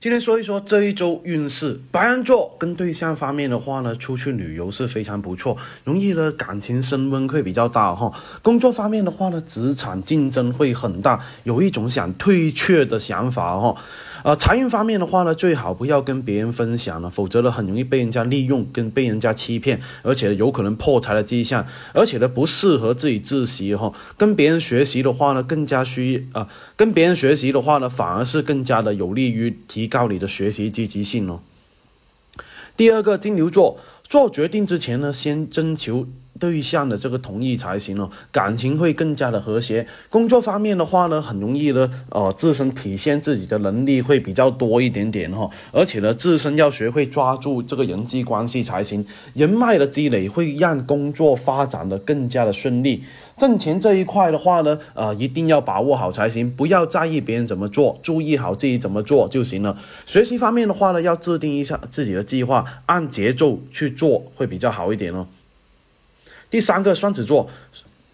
今天说一说这一周运势，白羊座跟对象方面的话呢，出去旅游是非常不错，容易呢感情升温会比较大哈。工作方面的话呢，职场竞争会很大，有一种想退却的想法哈。呃，财运方面的话呢，最好不要跟别人分享了，否则呢很容易被人家利用，跟被人家欺骗，而且有可能破财的迹象，而且呢不适合自己自习哈。跟别人学习的话呢，更加需啊，跟别人学习的话呢，反而是更加的有利于提高你的学习积极性哦。第二个金牛座做决定之前呢，先征求。对象的这个同意才行哦，感情会更加的和谐。工作方面的话呢，很容易呢，呃，自身体现自己的能力会比较多一点点哈，而且呢，自身要学会抓住这个人际关系才行。人脉的积累会让工作发展的更加的顺利。挣钱这一块的话呢，呃，一定要把握好才行，不要在意别人怎么做，注意好自己怎么做就行了。学习方面的话呢，要制定一下自己的计划，按节奏去做会比较好一点哦。第三个双子座，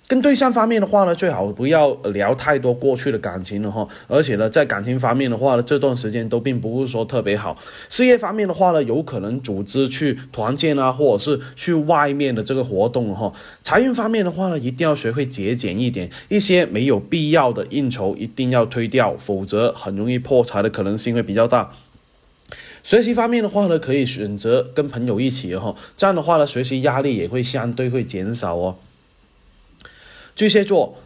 跟对象方面的话呢，最好不要聊太多过去的感情了哈。而且呢，在感情方面的话呢，这段时间都并不是说特别好。事业方面的话呢，有可能组织去团建啊，或者是去外面的这个活动哈。财运方面的话呢，一定要学会节俭一点，一些没有必要的应酬一定要推掉，否则很容易破财的可能性会比较大。学习方面的话呢，可以选择跟朋友一起哦，这样的话呢，学习压力也会相对会减少哦。巨蟹座。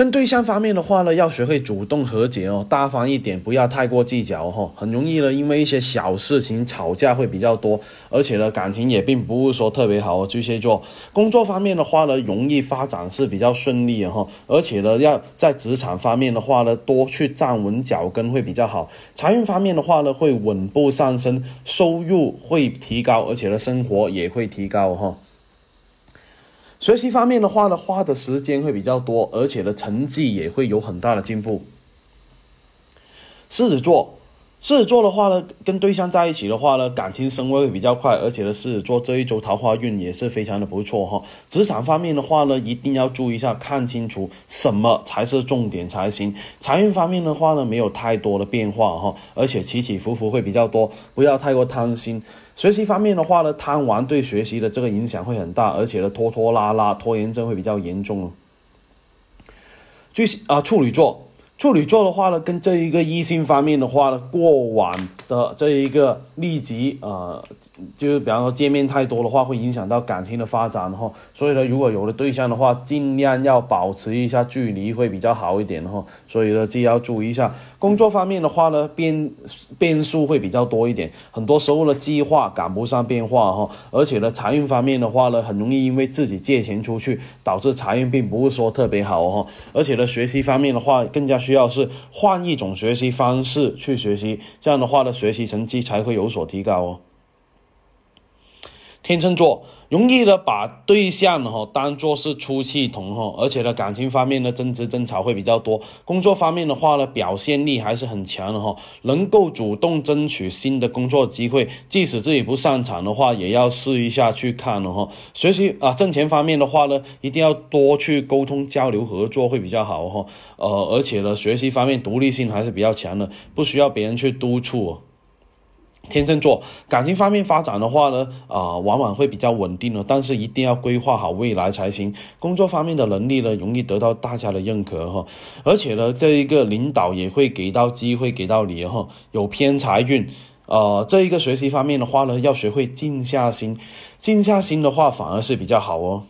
跟对象方面的话呢，要学会主动和解哦，大方一点，不要太过计较哈，很容易呢，因为一些小事情吵架会比较多，而且呢，感情也并不是说特别好哦。巨蟹座工作方面的话呢，容易发展是比较顺利的哈，而且呢，要在职场方面的话呢，多去站稳脚跟会比较好。财运方面的话呢，会稳步上升，收入会提高，而且呢，生活也会提高哈。学习方面的话呢，花的时间会比较多，而且呢，成绩也会有很大的进步。狮子座。狮子座的话呢，跟对象在一起的话呢，感情升温会比较快，而且呢，狮子座这一周桃花运也是非常的不错哈。职场方面的话呢，一定要注意一下，看清楚什么才是重点才行。财运方面的话呢，没有太多的变化哈，而且起起伏伏会比较多，不要太过贪心。学习方面的话呢，贪玩对学习的这个影响会很大，而且呢，拖拖拉拉、拖延症会比较严重。巨啊，处女座。处女座的话呢，跟这一个异性方面的话呢，过往的这一个立即呃，就是比方说见面太多的话，会影响到感情的发展哈。所以呢，如果有了对象的话，尽量要保持一下距离会比较好一点哈。所以呢，自己要注意一下。工作方面的话呢，变变数会比较多一点，很多时候呢，计划赶不上变化哈。而且呢，财运方面的话呢，很容易因为自己借钱出去，导致财运并不是说特别好哈。而且呢，学习方面的话，更加需需要是换一种学习方式去学习，这样的话的，学习成绩才会有所提高哦。天秤座。容易的把对象哈当做是出气筒哈，而且呢感情方面的争执争吵会比较多。工作方面的话呢，表现力还是很强的哈，能够主动争取新的工作机会，即使自己不擅长的话，也要试一下去看了哈。学习啊，挣钱方面的话呢，一定要多去沟通交流合作会比较好哈。呃，而且呢，学习方面独立性还是比较强的，不需要别人去督促。天秤座感情方面发展的话呢，啊，往往会比较稳定了，但是一定要规划好未来才行。工作方面的能力呢，容易得到大家的认可哈，而且呢，这一个领导也会给到机会给到你哈，有偏财运，呃，这一个学习方面的话呢，要学会静下心，静下心的话反而是比较好哦。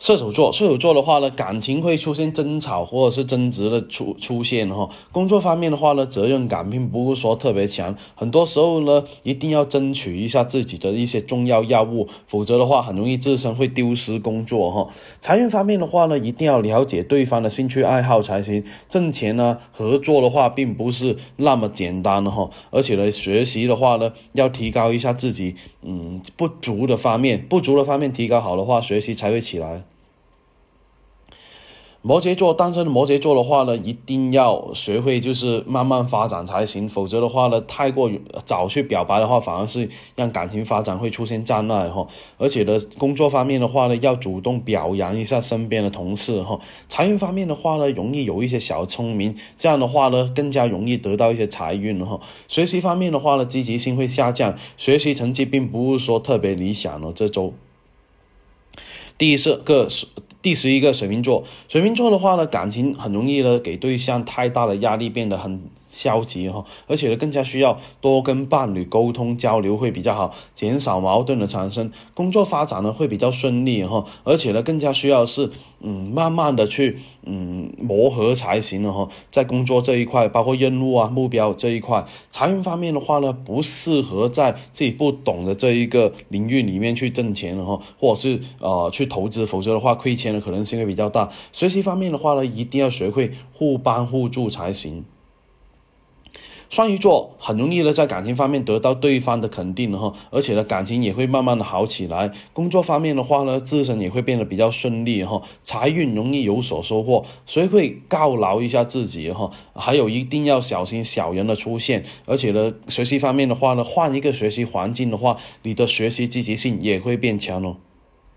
射手座，射手座的话呢，感情会出现争吵或者是争执的出出现哈。工作方面的话呢，责任感并不是说特别强，很多时候呢，一定要争取一下自己的一些重要要务，否则的话，很容易自身会丢失工作哈。财运方面的话呢，一定要了解对方的兴趣爱好才行。挣钱呢，合作的话并不是那么简单的哈，而且呢，学习的话呢，要提高一下自己嗯不足的方面，不足的方面提高好的话，学习才会起来。摩羯座，单身的摩羯座的话呢，一定要学会就是慢慢发展才行，否则的话呢，太过早去表白的话，反而是让感情发展会出现障碍哈。而且呢，工作方面的话呢，要主动表扬一下身边的同事哈。财运方面的话呢，容易有一些小聪明，这样的话呢，更加容易得到一些财运哈。学习方面的话呢，积极性会下降，学习成绩并不是说特别理想哦，这周。第四个第十一个水瓶座，水瓶座的话呢，感情很容易呢给对象太大的压力，变得很。消极哈，而且呢，更加需要多跟伴侣沟通交流会比较好，减少矛盾的产生，工作发展呢会比较顺利哈，而且呢，更加需要是嗯，慢慢的去嗯磨合才行了哈，在工作这一块，包括任务啊、目标这一块，财运方面的话呢，不适合在自己不懂的这一个领域里面去挣钱了哈，或者是呃去投资，否则的话亏钱的可能性会比较大。学习方面的话呢，一定要学会互帮互助才行。双鱼座很容易呢，在感情方面得到对方的肯定哈，而且呢，感情也会慢慢的好起来。工作方面的话呢，自身也会变得比较顺利哈，财运容易有所收获。所以会犒劳一下自己哈，还有一定要小心小人的出现。而且呢，学习方面的话呢，换一个学习环境的话，你的学习积极性也会变强哦。